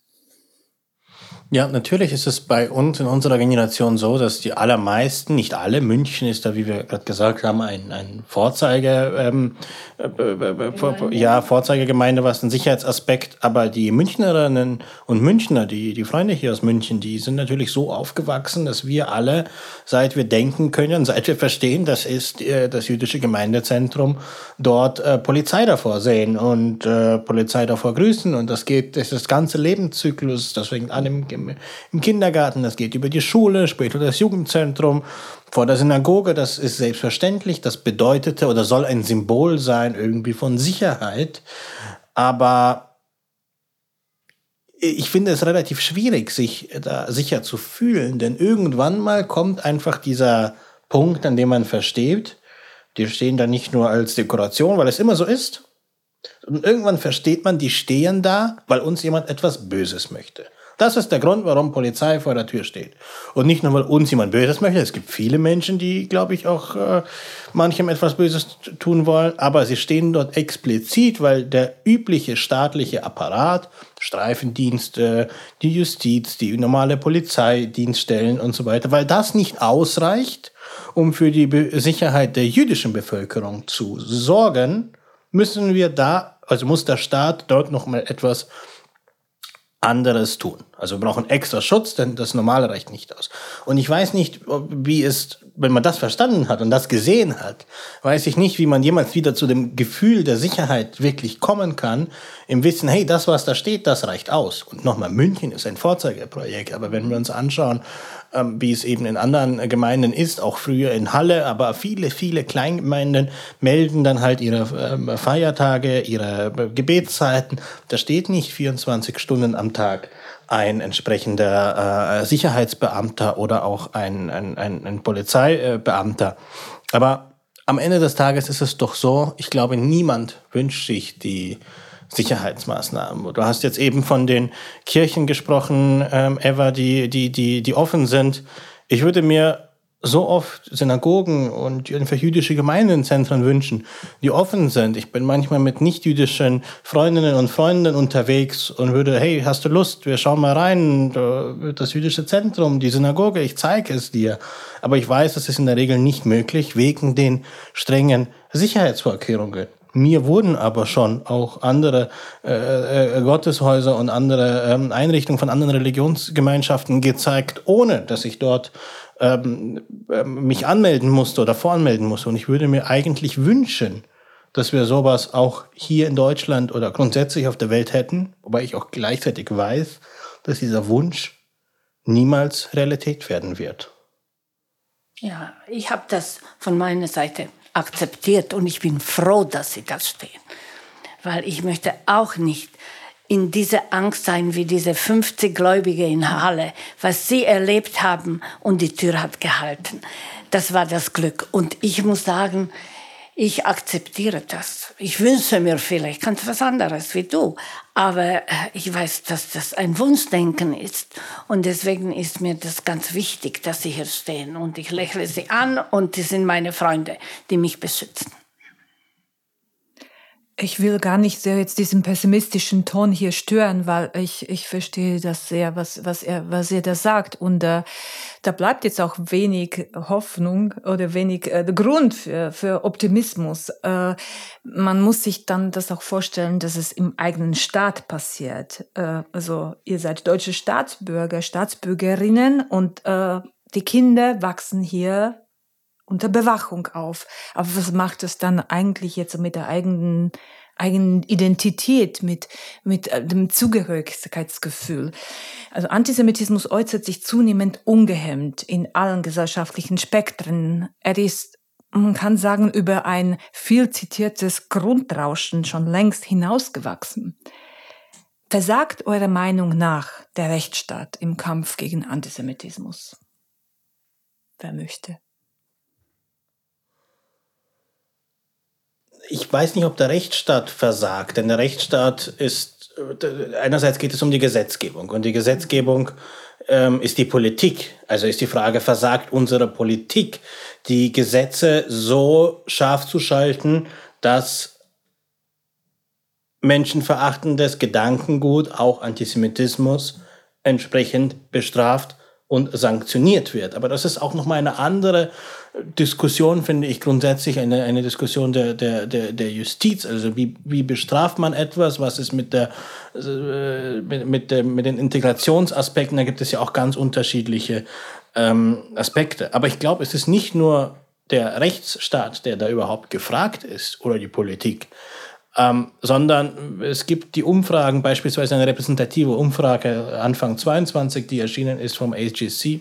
Ja, natürlich ist es bei uns in unserer Generation so, dass die allermeisten, nicht alle, München ist da, wie wir gerade gesagt haben, ein, ein Vorzeige, ähm, äh, äh, äh, ja, Vorzeigegemeinde, was ein Sicherheitsaspekt, aber die Münchnerinnen und Münchner, die, die Freunde hier aus München, die sind natürlich so aufgewachsen, dass wir alle, seit wir denken können, seit wir verstehen, das ist äh, das jüdische Gemeindezentrum, dort Polizei davor sehen und Polizei davor grüßen und das geht, das ist das ganze Lebenszyklus, das fängt an im Kindergarten, das geht über die Schule, später das Jugendzentrum, vor der Synagoge, das ist selbstverständlich, das bedeutete oder soll ein Symbol sein irgendwie von Sicherheit, aber ich finde es relativ schwierig, sich da sicher zu fühlen, denn irgendwann mal kommt einfach dieser Punkt, an dem man versteht, die stehen da nicht nur als Dekoration, weil es immer so ist, und irgendwann versteht man, die stehen da, weil uns jemand etwas Böses möchte. Das ist der Grund, warum Polizei vor der Tür steht. Und nicht nur, weil uns jemand Böses möchte. Es gibt viele Menschen, die, glaube ich, auch äh, manchem etwas Böses tun wollen. Aber sie stehen dort explizit, weil der übliche staatliche Apparat, Streifendienste, die Justiz, die normale Polizeidienststellen und so weiter, weil das nicht ausreicht, um für die Be Sicherheit der jüdischen Bevölkerung zu sorgen, müssen wir da, also muss der Staat dort noch mal etwas anderes tun. Also wir brauchen extra Schutz, denn das normale reicht nicht aus. Und ich weiß nicht, wie es, wenn man das verstanden hat und das gesehen hat, weiß ich nicht, wie man jemals wieder zu dem Gefühl der Sicherheit wirklich kommen kann, im Wissen, hey, das, was da steht, das reicht aus. Und nochmal, München ist ein Vorzeigeprojekt, aber wenn wir uns anschauen, ähm, wie es eben in anderen Gemeinden ist, auch früher in Halle, aber viele, viele Kleingemeinden melden dann halt ihre ähm, Feiertage, ihre äh, Gebetszeiten. Da steht nicht 24 Stunden am Tag ein entsprechender äh, Sicherheitsbeamter oder auch ein, ein, ein, ein Polizeibeamter. Aber am Ende des Tages ist es doch so, ich glaube, niemand wünscht sich die Sicherheitsmaßnahmen. Du hast jetzt eben von den Kirchen gesprochen, ähm, Eva, die, die, die, die offen sind. Ich würde mir so oft Synagogen und jüdische Gemeindenzentren wünschen, die offen sind. Ich bin manchmal mit nicht-jüdischen Freundinnen und Freunden unterwegs und würde, hey, hast du Lust? Wir schauen mal rein, das jüdische Zentrum, die Synagoge, ich zeige es dir. Aber ich weiß, das ist in der Regel nicht möglich wegen den strengen Sicherheitsvorkehrungen. Mir wurden aber schon auch andere äh, äh, Gotteshäuser und andere ähm, Einrichtungen von anderen Religionsgemeinschaften gezeigt, ohne dass ich dort ähm, ähm, mich anmelden musste oder voranmelden musste. Und ich würde mir eigentlich wünschen, dass wir sowas auch hier in Deutschland oder grundsätzlich auf der Welt hätten, wobei ich auch gleichzeitig weiß, dass dieser Wunsch niemals Realität werden wird. Ja, ich habe das von meiner Seite akzeptiert und ich bin froh, dass sie das stehen. Weil ich möchte auch nicht in dieser Angst sein wie diese 50 Gläubige in Halle, was sie erlebt haben und die Tür hat gehalten. Das war das Glück. Und ich muss sagen, ich akzeptiere das. Ich wünsche mir vielleicht ganz was anderes wie du. Aber äh, ich weiß, dass das ein Wunschdenken ist. Und deswegen ist mir das ganz wichtig, dass sie hier stehen. Und ich lächle sie an und die sind meine Freunde, die mich beschützen. Ich will gar nicht sehr jetzt diesen pessimistischen Ton hier stören, weil ich, ich verstehe das sehr, was, was er, was er da sagt. Und äh, da bleibt jetzt auch wenig Hoffnung oder wenig äh, Grund für, für Optimismus. Äh, man muss sich dann das auch vorstellen, dass es im eigenen Staat passiert. Äh, also ihr seid deutsche Staatsbürger, Staatsbürgerinnen und äh, die Kinder wachsen hier unter Bewachung auf. Aber was macht es dann eigentlich jetzt mit der eigenen eigenen Identität, mit, mit äh, dem Zugehörigkeitsgefühl. Also Antisemitismus äußert sich zunehmend ungehemmt in allen gesellschaftlichen Spektren. Er ist, man kann sagen, über ein viel zitiertes Grundrauschen schon längst hinausgewachsen. Versagt eurer Meinung nach der Rechtsstaat im Kampf gegen Antisemitismus? wer möchte. Ich weiß nicht, ob der Rechtsstaat versagt, denn der Rechtsstaat ist, äh, einerseits geht es um die Gesetzgebung und die Gesetzgebung ähm, ist die Politik. Also ist die Frage, versagt unsere Politik, die Gesetze so scharf zu schalten, dass menschenverachtendes Gedankengut, auch Antisemitismus, entsprechend bestraft und sanktioniert wird. Aber das ist auch nochmal eine andere Diskussion, finde ich grundsätzlich, eine, eine Diskussion der, der, der, der Justiz. Also wie, wie bestraft man etwas? Was ist mit, der, äh, mit, mit, der, mit den Integrationsaspekten? Da gibt es ja auch ganz unterschiedliche ähm, Aspekte. Aber ich glaube, es ist nicht nur der Rechtsstaat, der da überhaupt gefragt ist oder die Politik, ähm, sondern es gibt die Umfragen, beispielsweise eine repräsentative Umfrage Anfang 22, die erschienen ist vom AGC,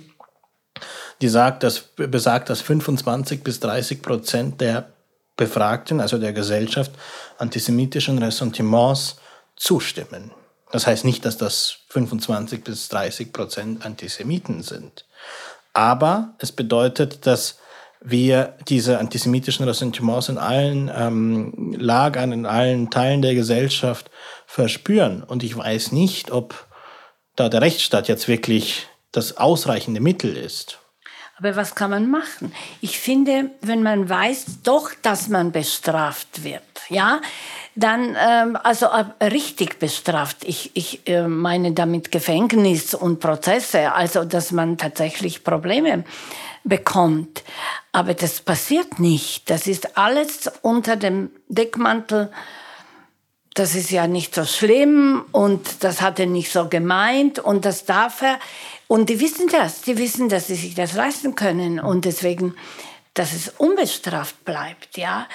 die sagt, dass, besagt, dass 25 bis 30 Prozent der Befragten, also der Gesellschaft, antisemitischen Ressentiments zustimmen. Das heißt nicht, dass das 25 bis 30 Prozent Antisemiten sind. Aber es bedeutet, dass wir diese antisemitischen Ressentiments in allen ähm, Lagern, in allen Teilen der Gesellschaft verspüren. Und ich weiß nicht, ob da der Rechtsstaat jetzt wirklich das ausreichende Mittel ist. Aber was kann man machen? Ich finde, wenn man weiß doch, dass man bestraft wird, ja, dann ähm, also äh, richtig bestraft. Ich, ich äh, meine damit Gefängnis und Prozesse, also dass man tatsächlich Probleme bekommt. Aber das passiert nicht. Das ist alles unter dem Deckmantel. Das ist ja nicht so schlimm und das hat er nicht so gemeint und das darf er. Und die wissen das, die wissen, dass sie sich das leisten können und deswegen, dass es unbestraft bleibt, ja.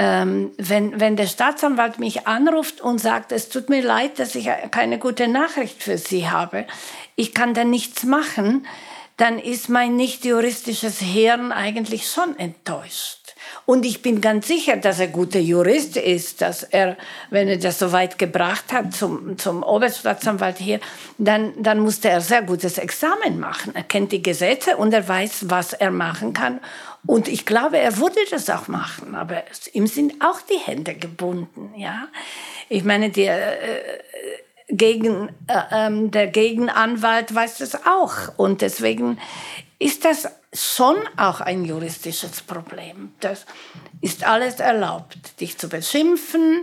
Ähm, wenn, wenn der Staatsanwalt mich anruft und sagt, es tut mir leid, dass ich keine gute Nachricht für Sie habe, ich kann da nichts machen, dann ist mein nicht juristisches Hirn eigentlich schon enttäuscht. Und ich bin ganz sicher, dass er guter Jurist ist, dass er, wenn er das so weit gebracht hat zum, zum Oberstaatsanwalt hier, dann, dann musste er sehr gutes Examen machen. Er kennt die Gesetze und er weiß, was er machen kann. Und ich glaube, er würde das auch machen, aber ihm sind auch die Hände gebunden, ja. Ich meine, der, äh, gegen, äh, ähm, der Gegenanwalt weiß das auch. Und deswegen ist das schon auch ein juristisches Problem. Das ist alles erlaubt, dich zu beschimpfen,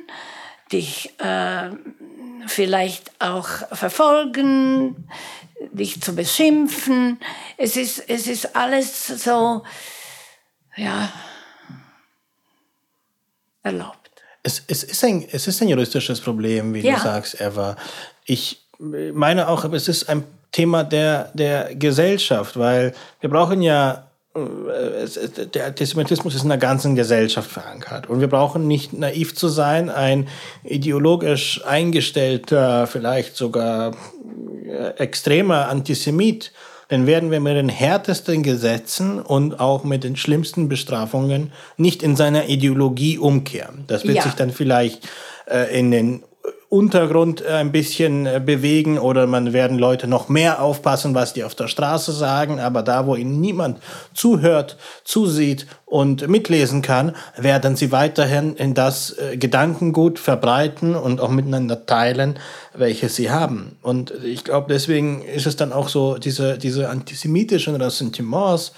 dich äh, vielleicht auch verfolgen, dich zu beschimpfen. Es ist, es ist alles so, erlaubt. Es, es, ist ein, es ist ein juristisches Problem, wie ja. du sagst, Eva. Ich meine auch, es ist ein Thema der, der Gesellschaft, weil wir brauchen ja, äh, der Antisemitismus ist in der ganzen Gesellschaft verankert. Und wir brauchen nicht naiv zu sein, ein ideologisch eingestellter, vielleicht sogar äh, extremer Antisemit, dann werden wir mit den härtesten Gesetzen und auch mit den schlimmsten Bestrafungen nicht in seiner Ideologie umkehren. Das wird ja. sich dann vielleicht äh, in den Untergrund äh, ein bisschen äh, bewegen oder man werden Leute noch mehr aufpassen, was die auf der Straße sagen, aber da, wo ihnen niemand zuhört, zusieht und mitlesen kann, werden sie weiterhin in das äh, Gedankengut verbreiten und auch miteinander teilen, welches sie haben. Und ich glaube, deswegen ist es dann auch so, diese, diese antisemitischen Ressentiments,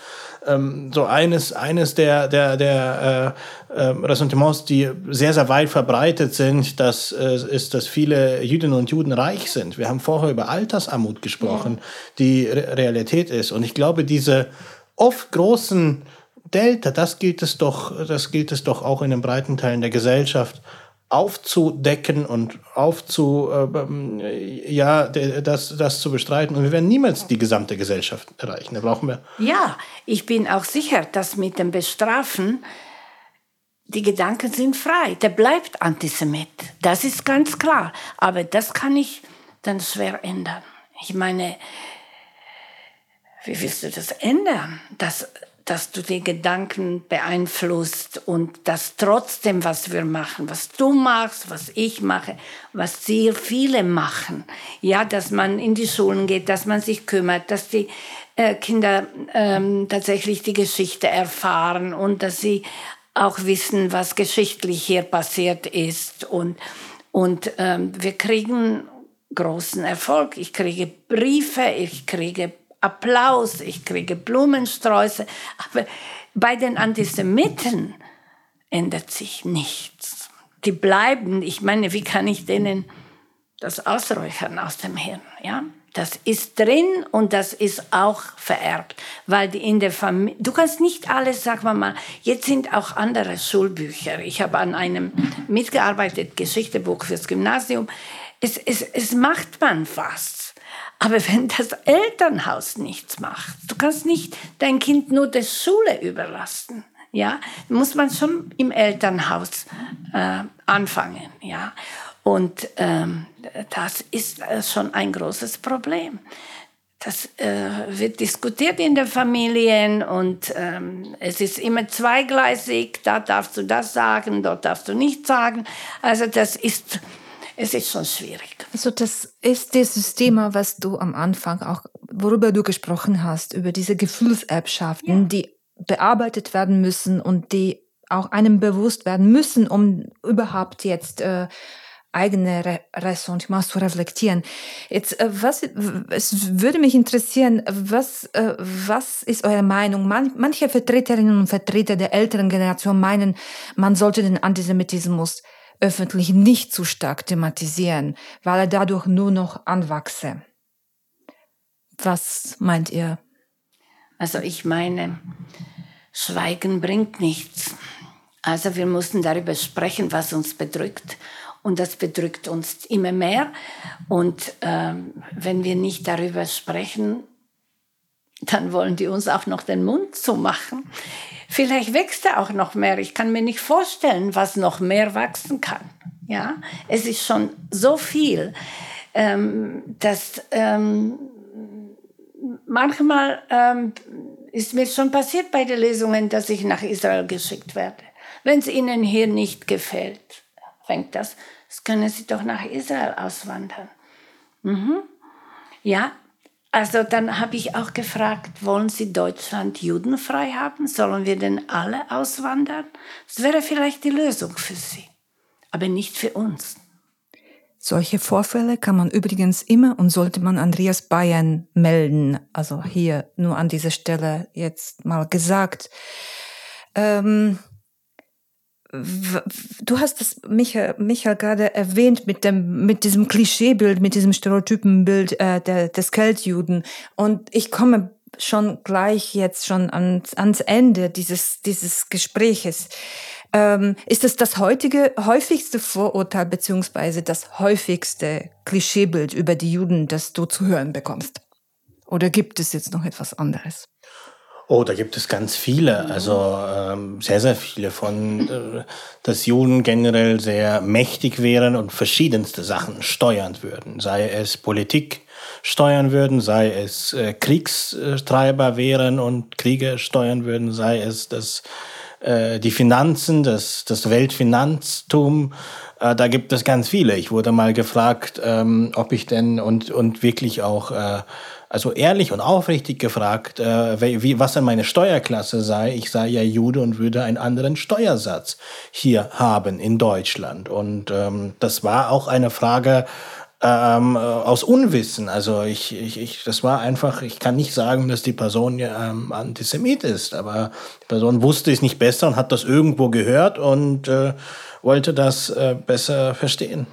ähm, so eines, eines der, der, der äh, äh, Ressentiments, die sehr, sehr weit verbreitet sind, das äh, ist, dass viele Jüdinnen und Juden reich sind. Wir haben vorher über Altersarmut gesprochen, ja. die Re Realität ist. Und ich glaube, diese oft großen Delta, das gilt es doch, das gilt es doch auch in den breiten Teilen der Gesellschaft aufzudecken und aufzu, äh, ja, das, das zu bestreiten. Und wir werden niemals die gesamte Gesellschaft erreichen. Da brauchen wir. Ja, ich bin auch sicher, dass mit dem Bestrafen die Gedanken sind frei. Der bleibt Antisemit. Das ist ganz klar. Aber das kann ich dann schwer ändern. Ich meine, wie willst du das ändern? Das, dass du die Gedanken beeinflusst und dass trotzdem, was wir machen, was du machst, was ich mache, was sehr viele machen, ja, dass man in die Schulen geht, dass man sich kümmert, dass die äh, Kinder ähm, tatsächlich die Geschichte erfahren und dass sie auch wissen, was geschichtlich hier passiert ist. Und, und ähm, wir kriegen großen Erfolg. Ich kriege Briefe, ich kriege Applaus, ich kriege Blumensträuße. Aber bei den Antisemiten ändert sich nichts. Die bleiben, ich meine, wie kann ich denen das ausräuchern aus dem Hirn? Ja? Das ist drin und das ist auch vererbt, weil die in der Familie, du kannst nicht alles, sag mal mal, jetzt sind auch andere Schulbücher. Ich habe an einem mitgearbeitet, Geschichtebuch fürs Gymnasium. Es, es, es macht man was. Aber wenn das Elternhaus nichts macht, du kannst nicht dein Kind nur der Schule überlassen. Ja, muss man schon im Elternhaus äh, anfangen. Ja, und ähm, das ist äh, schon ein großes Problem. Das äh, wird diskutiert in den Familien und ähm, es ist immer zweigleisig. Da darfst du das sagen, dort darfst du nicht sagen. Also das ist, es ist schon schwierig. Also das ist dieses Thema, was du am Anfang auch, worüber du gesprochen hast, über diese Gefühlserbschaften, ja. die bearbeitet werden müssen und die auch einem bewusst werden müssen, um überhaupt jetzt äh, eigene Ressentiments zu reflektieren. Jetzt, äh, was, es würde mich interessieren, was, äh, was ist eure Meinung? Man, manche Vertreterinnen und Vertreter der älteren Generation meinen, man sollte den Antisemitismus öffentlich nicht zu stark thematisieren, weil er dadurch nur noch anwachse. Was meint ihr? Also ich meine, Schweigen bringt nichts. Also wir mussten darüber sprechen, was uns bedrückt und das bedrückt uns immer mehr. Und ähm, wenn wir nicht darüber sprechen, dann wollen die uns auch noch den Mund zumachen. Vielleicht wächst er auch noch mehr. Ich kann mir nicht vorstellen, was noch mehr wachsen kann. Ja, es ist schon so viel, ähm, dass ähm, manchmal ähm, ist mir schon passiert bei den Lesungen, dass ich nach Israel geschickt werde. Wenn es ihnen hier nicht gefällt, fängt das das können Sie doch nach Israel auswandern. Mhm. Ja, also dann habe ich auch gefragt, wollen Sie Deutschland judenfrei haben? Sollen wir denn alle auswandern? Das wäre vielleicht die Lösung für Sie, aber nicht für uns. Solche Vorfälle kann man übrigens immer und sollte man Andreas Bayern melden. Also hier nur an dieser Stelle jetzt mal gesagt. Ähm, du hast das, Michael, Michael gerade erwähnt mit dem, mit diesem Klischeebild, mit diesem Stereotypenbild äh, der, des Keltjuden. Und ich komme schon gleich jetzt schon ans, ans Ende dieses, dieses Gespräches. Ähm, ist es das heutige, häufigste Vorurteil beziehungsweise das häufigste Klischeebild über die Juden, das du zu hören bekommst? Oder gibt es jetzt noch etwas anderes? Oh, da gibt es ganz viele, also ähm, sehr, sehr viele von, äh, dass Juden generell sehr mächtig wären und verschiedenste Sachen steuern würden, sei es Politik steuern würden, sei es äh, Kriegstreiber wären und Kriege steuern würden, sei es dass äh, die Finanzen, das, das Weltfinanztum, äh, da gibt es ganz viele. Ich wurde mal gefragt, ähm, ob ich denn und, und wirklich auch äh, also ehrlich und aufrichtig gefragt, äh, wie, was denn meine Steuerklasse sei. Ich sei ja Jude und würde einen anderen Steuersatz hier haben in Deutschland. Und ähm, das war auch eine Frage ähm, aus Unwissen. Also ich, ich, ich, das war einfach, ich kann nicht sagen, dass die Person ähm, Antisemit ist, aber die Person wusste es nicht besser und hat das irgendwo gehört und äh, wollte das äh, besser verstehen.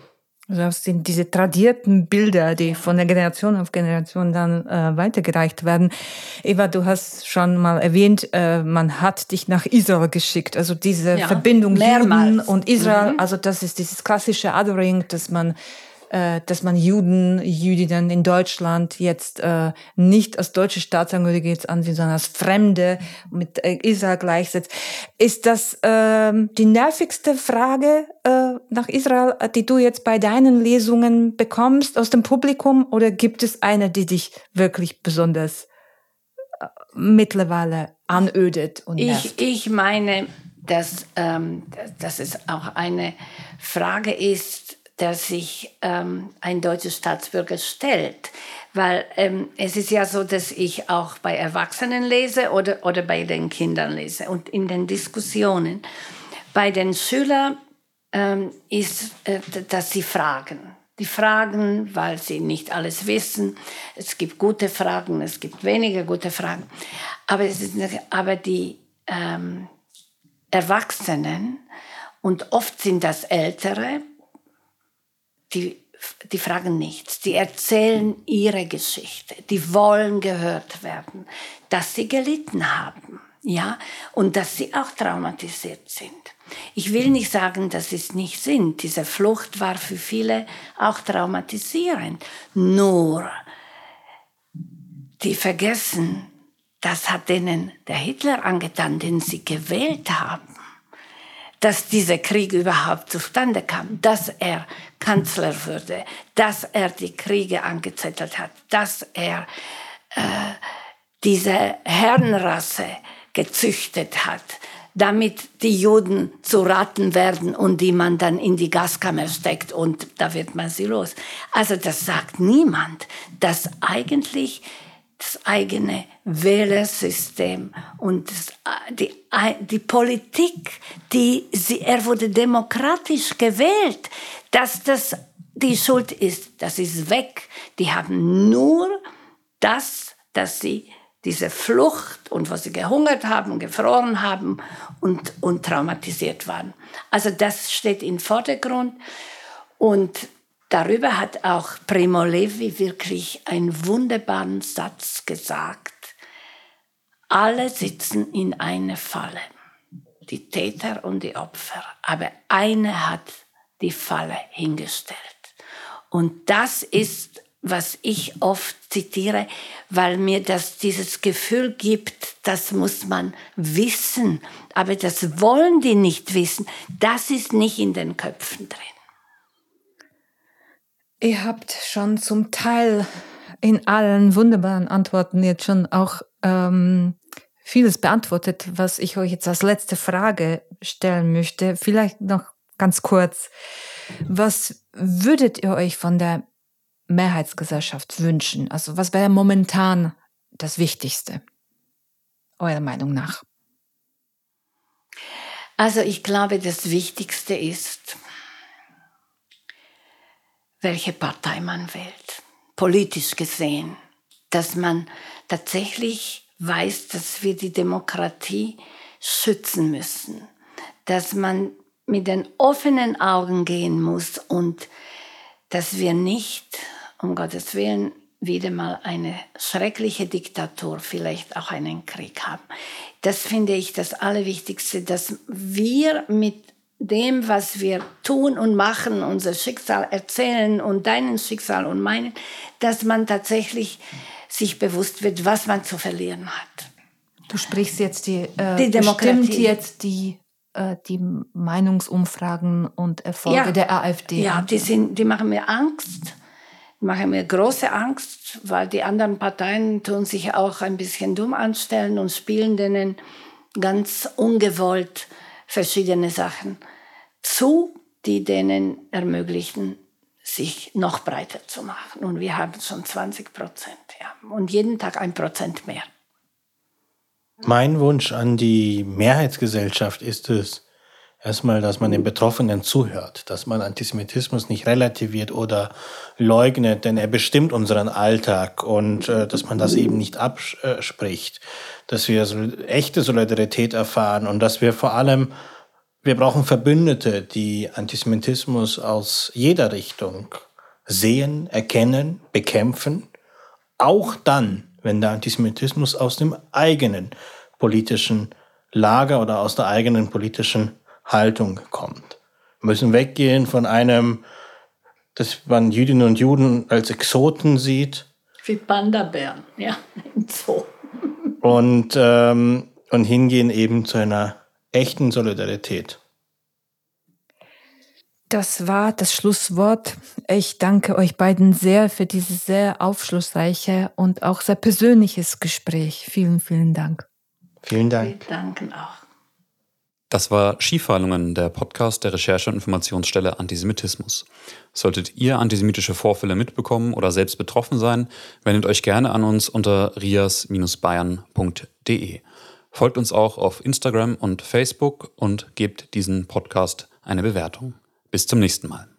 Also das sind diese tradierten Bilder, die von der Generation auf Generation dann äh, weitergereicht werden. Eva, du hast schon mal erwähnt, äh, man hat dich nach Israel geschickt. Also diese ja, Verbindung Juden und Israel, mhm. also das ist dieses klassische Othering, dass man äh, dass man Juden, Jüdinnen in Deutschland jetzt äh, nicht als deutsche Staatsangehörige jetzt ansieht, sondern als Fremde mit äh, Israel gleichsetzt. Ist das äh, die nervigste Frage äh, nach Israel, die du jetzt bei deinen Lesungen bekommst aus dem Publikum? Oder gibt es eine, die dich wirklich besonders äh, mittlerweile anödet und nervt? Ich, ich meine, dass, ähm, dass es auch eine Frage ist, der sich ähm, ein deutscher Staatsbürger stellt. Weil ähm, es ist ja so, dass ich auch bei Erwachsenen lese oder, oder bei den Kindern lese und in den Diskussionen. Bei den Schülern ähm, ist, äh, dass sie fragen. Die fragen, weil sie nicht alles wissen. Es gibt gute Fragen, es gibt weniger gute Fragen. Aber, es ist, aber die ähm, Erwachsenen, und oft sind das Ältere, die die fragen nichts, die erzählen ihre Geschichte, die wollen gehört werden, dass sie gelitten haben, ja, und dass sie auch traumatisiert sind. Ich will nicht sagen, dass sie es nicht sind. Diese Flucht war für viele auch traumatisierend. Nur, die vergessen, das hat denen der Hitler angetan, den sie gewählt haben dass dieser Krieg überhaupt zustande kam, dass er Kanzler wurde, dass er die Kriege angezettelt hat, dass er äh, diese Herrenrasse gezüchtet hat, damit die Juden zu Raten werden und die man dann in die Gaskammer steckt und da wird man sie los. Also das sagt niemand, dass eigentlich das eigene Wählersystem und das, die, die Politik, die sie, er wurde demokratisch gewählt, dass das die Schuld ist, das ist weg. Die haben nur das, dass sie diese Flucht und wo sie gehungert haben, gefroren haben und, und traumatisiert waren. Also das steht im Vordergrund und Darüber hat auch Primo Levi wirklich einen wunderbaren Satz gesagt. Alle sitzen in einer Falle, die Täter und die Opfer, aber einer hat die Falle hingestellt. Und das ist, was ich oft zitiere, weil mir das dieses Gefühl gibt, das muss man wissen, aber das wollen die nicht wissen. Das ist nicht in den Köpfen drin. Ihr habt schon zum Teil in allen wunderbaren Antworten jetzt schon auch ähm, vieles beantwortet, was ich euch jetzt als letzte Frage stellen möchte. Vielleicht noch ganz kurz. Was würdet ihr euch von der Mehrheitsgesellschaft wünschen? Also was wäre momentan das Wichtigste, eurer Meinung nach? Also ich glaube, das Wichtigste ist, welche Partei man wählt, politisch gesehen, dass man tatsächlich weiß, dass wir die Demokratie schützen müssen, dass man mit den offenen Augen gehen muss und dass wir nicht, um Gottes Willen, wieder mal eine schreckliche Diktatur, vielleicht auch einen Krieg haben. Das finde ich das Allerwichtigste, dass wir mit dem, was wir tun und machen, unser Schicksal erzählen und deinen Schicksal und meinen, dass man tatsächlich sich bewusst wird, was man zu verlieren hat. Du sprichst jetzt die, äh, die Demokratie. jetzt die, äh, die Meinungsumfragen und Erfolge ja. der AfD. Ja, die, sind, die machen mir Angst. Die machen mir große Angst, weil die anderen Parteien tun sich auch ein bisschen dumm anstellen und spielen denen ganz ungewollt verschiedene Sachen zu, die denen ermöglichen, sich noch breiter zu machen. Und wir haben schon 20 Prozent, ja. Und jeden Tag ein Prozent mehr. Mein Wunsch an die Mehrheitsgesellschaft ist es, erstmal, dass man den Betroffenen zuhört, dass man Antisemitismus nicht relativiert oder leugnet, denn er bestimmt unseren Alltag und äh, dass man das eben nicht abspricht, dass wir so echte Solidarität erfahren und dass wir vor allem wir brauchen Verbündete, die Antisemitismus aus jeder Richtung sehen, erkennen, bekämpfen, auch dann, wenn der Antisemitismus aus dem eigenen politischen Lager oder aus der eigenen politischen Haltung kommt. Wir müssen weggehen von einem, dass man Jüdinnen und Juden als Exoten sieht. Wie Panda-Bären, ja, so. Und, ähm, und hingehen eben zu einer echten Solidarität. Das war das Schlusswort. Ich danke euch beiden sehr für dieses sehr aufschlussreiche und auch sehr persönliches Gespräch. Vielen, vielen Dank. Vielen Dank. Wir danken auch. Das war Skifallungen, der Podcast der Recherche- und Informationsstelle Antisemitismus. Solltet ihr antisemitische Vorfälle mitbekommen oder selbst betroffen sein, wendet euch gerne an uns unter rias-bayern.de. Folgt uns auch auf Instagram und Facebook und gebt diesen Podcast eine Bewertung. Bis zum nächsten Mal.